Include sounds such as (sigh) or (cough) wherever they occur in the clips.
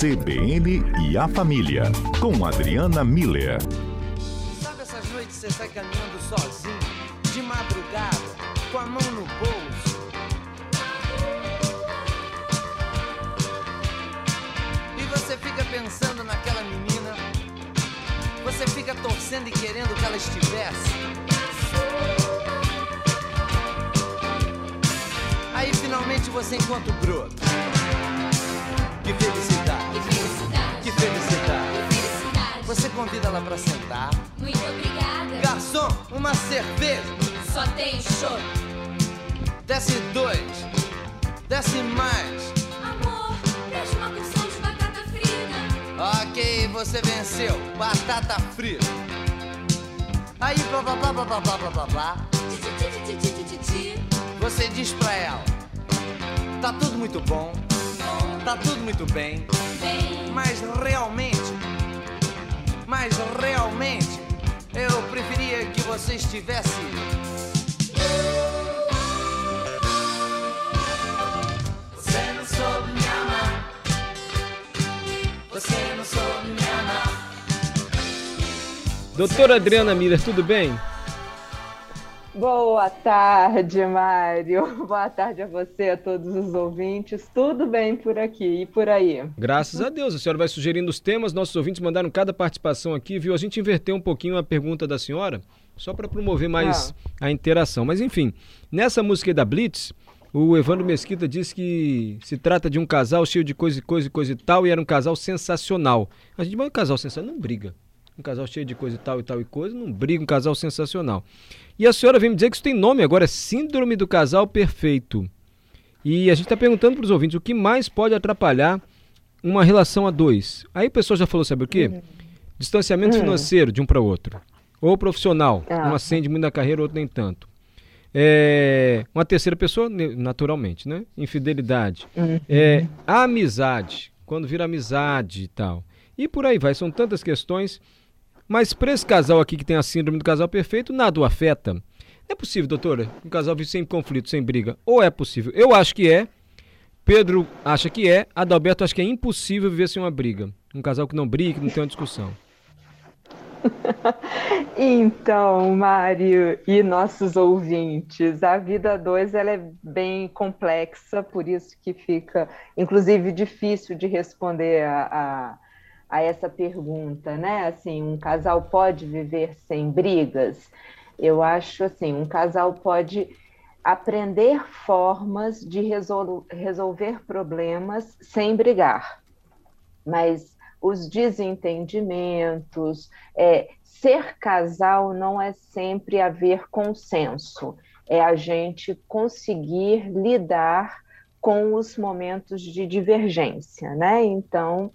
CBN e a Família, com Adriana Miller. Sabe essas noites você sai caminhando sozinho, de madrugada, com a mão no bolso? E você fica pensando naquela menina, você fica torcendo e querendo que ela estivesse. Aí finalmente você encontra o broto. Que felicidade, Que felicidade, que felicidade. que felicidade. Você convida ela pra sentar. Muito obrigada. Garçom, uma cerveja. Só tem chopp. Desce dois. Desce mais. Amor, traz uma porção de batata frita. Ok, você venceu. Batata frita. Aí, blá blá blá blá blá blá blá blá. Você diz pra ela: Tá tudo muito Bom, tá tudo muito bem. bem. Mas realmente, mas realmente, eu preferia que você estivesse. Você não soube me amar. Você não soube me amar. Doutora Adriana Miller, tudo bem? Boa tarde, Mário. (laughs) Boa tarde a você, a todos os ouvintes. Tudo bem por aqui e por aí? Graças a Deus. A senhora vai sugerindo os temas, nossos ouvintes mandaram cada participação aqui, viu? A gente inverteu um pouquinho a pergunta da senhora, só para promover mais a interação. Mas enfim, nessa música aí da Blitz, o Evandro Mesquita disse que se trata de um casal cheio de coisa e coisa e coisa e tal, e era um casal sensacional. A gente vai um casal sensacional, não briga. Um casal cheio de coisa e tal e tal e coisa, não briga, um casal sensacional. E a senhora vem me dizer que isso tem nome agora, é Síndrome do Casal Perfeito. E a gente está perguntando para os ouvintes o que mais pode atrapalhar uma relação a dois. Aí o pessoal já falou, sabe o quê? Distanciamento financeiro de um para outro. Ou profissional. Ah. Um acende muito na carreira, outro nem tanto. É, uma terceira pessoa, naturalmente, né? Infidelidade. É, a amizade. Quando vira amizade e tal. E por aí vai. São tantas questões. Mas para esse casal aqui que tem a síndrome do casal perfeito, nada o afeta. É possível, doutora, um casal vive sem conflito, sem briga. Ou é possível? Eu acho que é. Pedro acha que é. Adalberto acha que é impossível viver sem uma briga. Um casal que não briga, que não tem uma discussão. (laughs) Então, Mário e nossos ouvintes, a vida dois ela é bem complexa, por isso que fica, inclusive, difícil de responder a, a, a essa pergunta, né? Assim, um casal pode viver sem brigas? Eu acho assim, um casal pode aprender formas de resol- resolver problemas sem brigar, mas os desentendimentos, é, ser casal não é sempre haver consenso, é a gente conseguir lidar com os momentos de divergência, né? Então,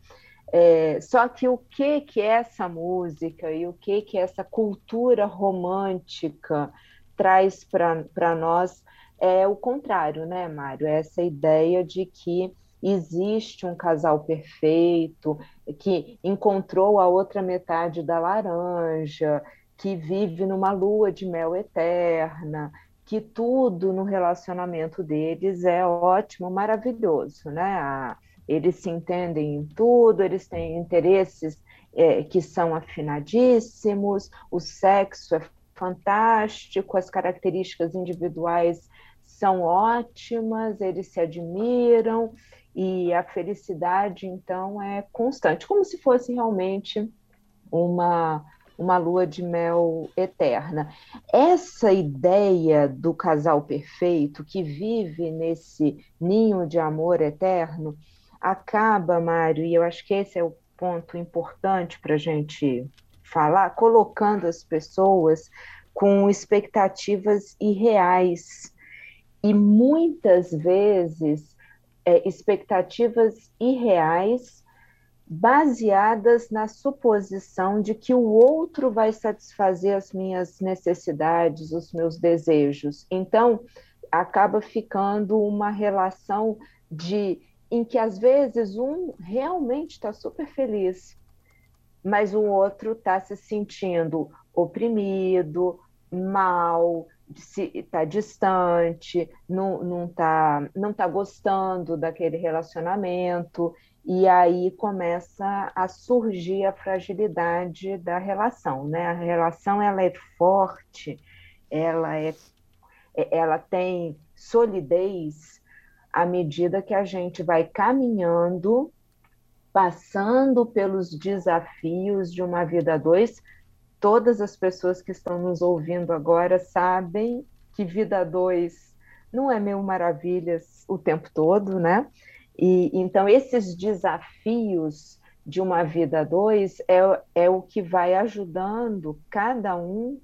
é, só que o que que é essa música e o que que essa cultura romântica traz para nós é o contrário, né, Mário? Essa ideia de que existe um casal perfeito, que encontrou a outra metade da laranja, que vive numa lua de mel eterna, que tudo no relacionamento deles é ótimo, maravilhoso, né? A- Eles se entendem em tudo, eles têm interesses eh, que são afinadíssimos, o sexo é fantástico, as características individuais são ótimas, eles se admiram e a felicidade então é constante, como se fosse realmente uma uma lua de mel eterna. Essa ideia do casal perfeito que vive nesse ninho de amor eterno acaba, Mário, e eu acho que esse é o ponto importante para a gente falar, colocando as pessoas com expectativas irreais e muitas vezes é, expectativas irreais baseadas na suposição de que o outro vai satisfazer as minhas necessidades, os meus desejos. Então, acaba ficando uma relação de em que às vezes um realmente está super feliz, mas o outro está se sentindo oprimido, mal, está distante, não está não tá, não tá gostando daquele relacionamento, e aí começa a surgir a fragilidade da relação, né? A relação ela é forte, ela é ela tem solidez à medida que a gente vai caminhando, passando pelos desafios de uma vida a dois, todas as pessoas que estão nos ouvindo agora sabem que vida dois não é mil maravilhas o tempo todo, né? E então esses desafios de uma vida dois é, é o que vai ajudando cada um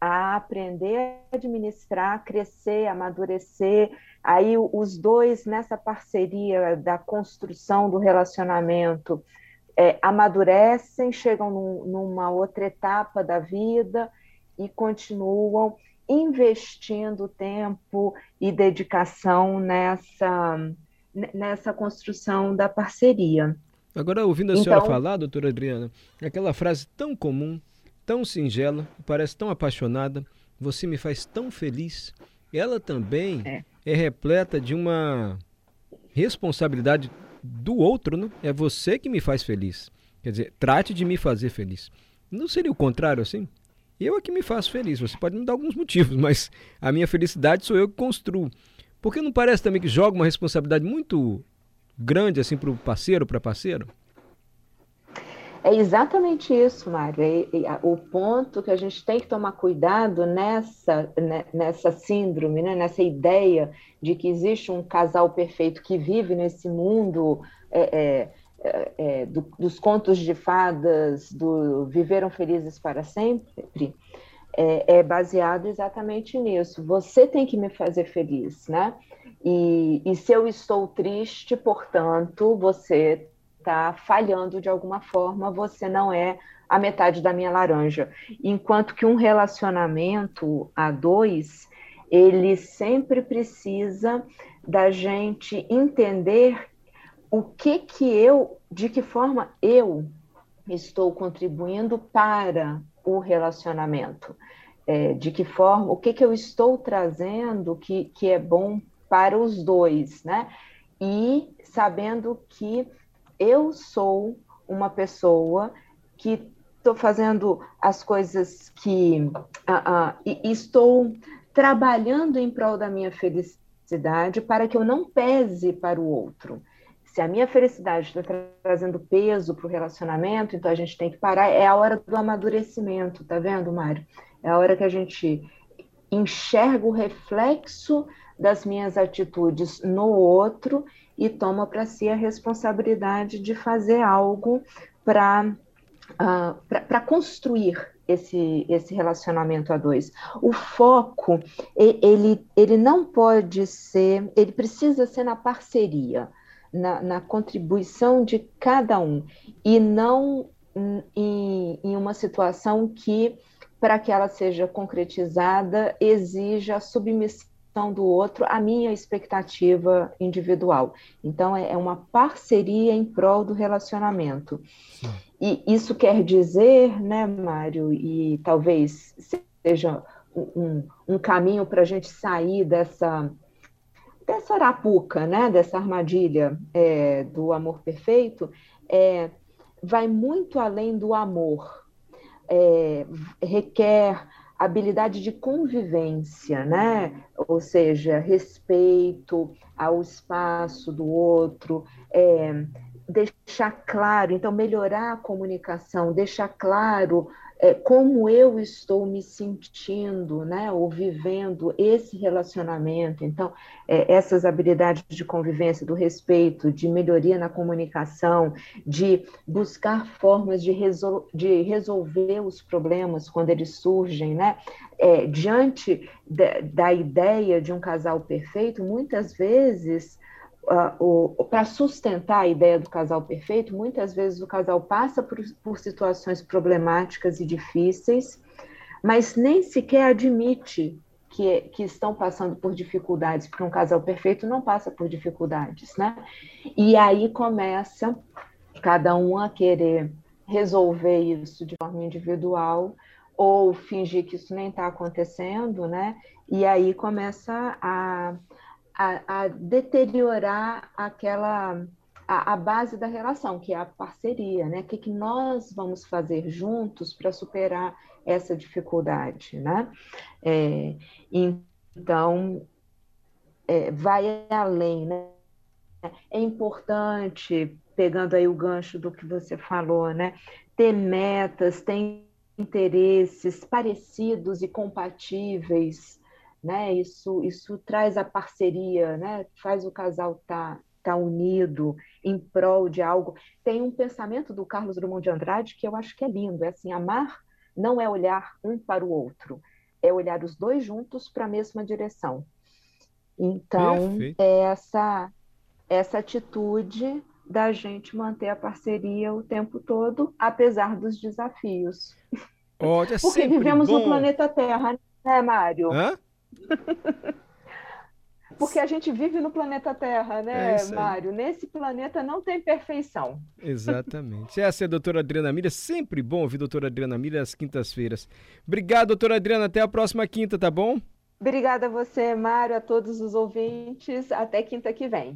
a aprender a administrar, crescer, amadurecer. Aí os dois nessa parceria da construção do relacionamento é, amadurecem, chegam num, numa outra etapa da vida e continuam investindo tempo e dedicação nessa, nessa construção da parceria. Agora, ouvindo a então, senhora falar, doutora Adriana, aquela frase tão comum, tão singela, parece tão apaixonada, você me faz tão feliz, ela também é, é repleta de uma responsabilidade do outro, né? É você que me faz feliz. Quer dizer, trate de me fazer feliz. Não seria o contrário assim? Eu é que me faço feliz. Você pode me dar alguns motivos, (laughs) mas a minha felicidade sou eu que construo. Porque não parece também que joga uma responsabilidade muito grande assim para o parceiro, para a parceira? É exatamente isso, Mário. É, é, o ponto que a gente tem que tomar cuidado nessa, né, nessa síndrome, né, nessa ideia de que existe um casal perfeito que vive nesse mundo é, é, é, é do, dos contos de fadas, do viveram felizes para sempre, é, baseado exatamente nisso. Você tem que me fazer feliz, né? E, e se eu estou triste, portanto, você está falhando de alguma forma, você não é a metade da minha laranja. Enquanto que um relacionamento a dois, ele sempre precisa da gente entender o que que eu, de que forma eu estou contribuindo para o relacionamento. É, de que forma, o que, que eu estou trazendo que, que é bom para os dois, né? E sabendo que eu sou uma pessoa que estou fazendo as coisas que uh, uh, e estou trabalhando em prol da minha felicidade para que eu não pese para o outro. Se a minha felicidade está trazendo peso para o relacionamento, então a gente tem que parar. É a hora do amadurecimento, tá vendo, Mário? É a hora que a gente enxerga o reflexo das minhas atitudes no outro e toma para si a responsabilidade de fazer algo para uh, ah, para construir esse, esse relacionamento a dois. O foco, ele, ele não pode ser, ele precisa ser na parceria, na, na contribuição de cada um, e não em, em uma situação que, para que ela seja concretizada, exija a submissão do outro a minha expectativa individual. Então, é, é uma parceria em prol do relacionamento. Sim. E isso quer dizer, né, Mário, e talvez seja um, um caminho para a gente sair dessa dessa arapuca, né, dessa armadilha é, do amor perfeito, é, vai muito além do amor. É, requer habilidade de convivência, né? Ou seja, respeito ao espaço do outro, é, deixar claro, então melhorar a comunicação, deixar claro é, como eu estou me sentindo, né, ou vivendo esse relacionamento. Então, é, essas habilidades de convivência, do respeito, de melhoria na comunicação, de buscar formas de, resol de resolver os problemas quando eles surgem, né? É, diante de, da ideia de um casal perfeito, muitas vezes para sustentar a ideia do casal perfeito, muitas vezes o casal passa por, por situações problemáticas e difíceis, mas nem sequer admite que, que, estão passando por dificuldades, porque um casal perfeito não passa por dificuldades, né? E aí começa cada um a querer resolver isso de forma individual, ou fingir que isso nem está acontecendo, né? E aí começa a, a, a deteriorar aquela a, a, base da relação, que é a parceria, né? O que, que nós vamos fazer juntos para superar essa dificuldade, né? É, então, é, vai além, né? É importante, pegando aí o gancho do que você falou, né? Ter metas, ter interesses parecidos e compatíveis, né? Isso, isso traz a parceria, né? Faz o casal estar tá, tá unido em prol de algo. Tem um pensamento do Carlos Drummond de Andrade que eu acho que é lindo, é assim, amar não é olhar um para o outro, é olhar os dois juntos para a mesma direção. Então, Perfeito. é essa essa atitude da gente manter a parceria o tempo todo, apesar dos desafios. É (laughs) Porque vivemos bom. no planeta Terra, né, Mário? Hã? (laughs) Porque a gente vive no planeta Terra, né, é Mário? Nesse planeta não tem perfeição. Exatamente. Essa é a doutora Adriana Milha. Sempre bom ouvir a doutora Adriana Milha às quintas-feiras. Obrigado, doutora Adriana. Até a próxima quinta, tá bom? Obrigada a você, Mário, a todos os ouvintes. Até quinta que vem.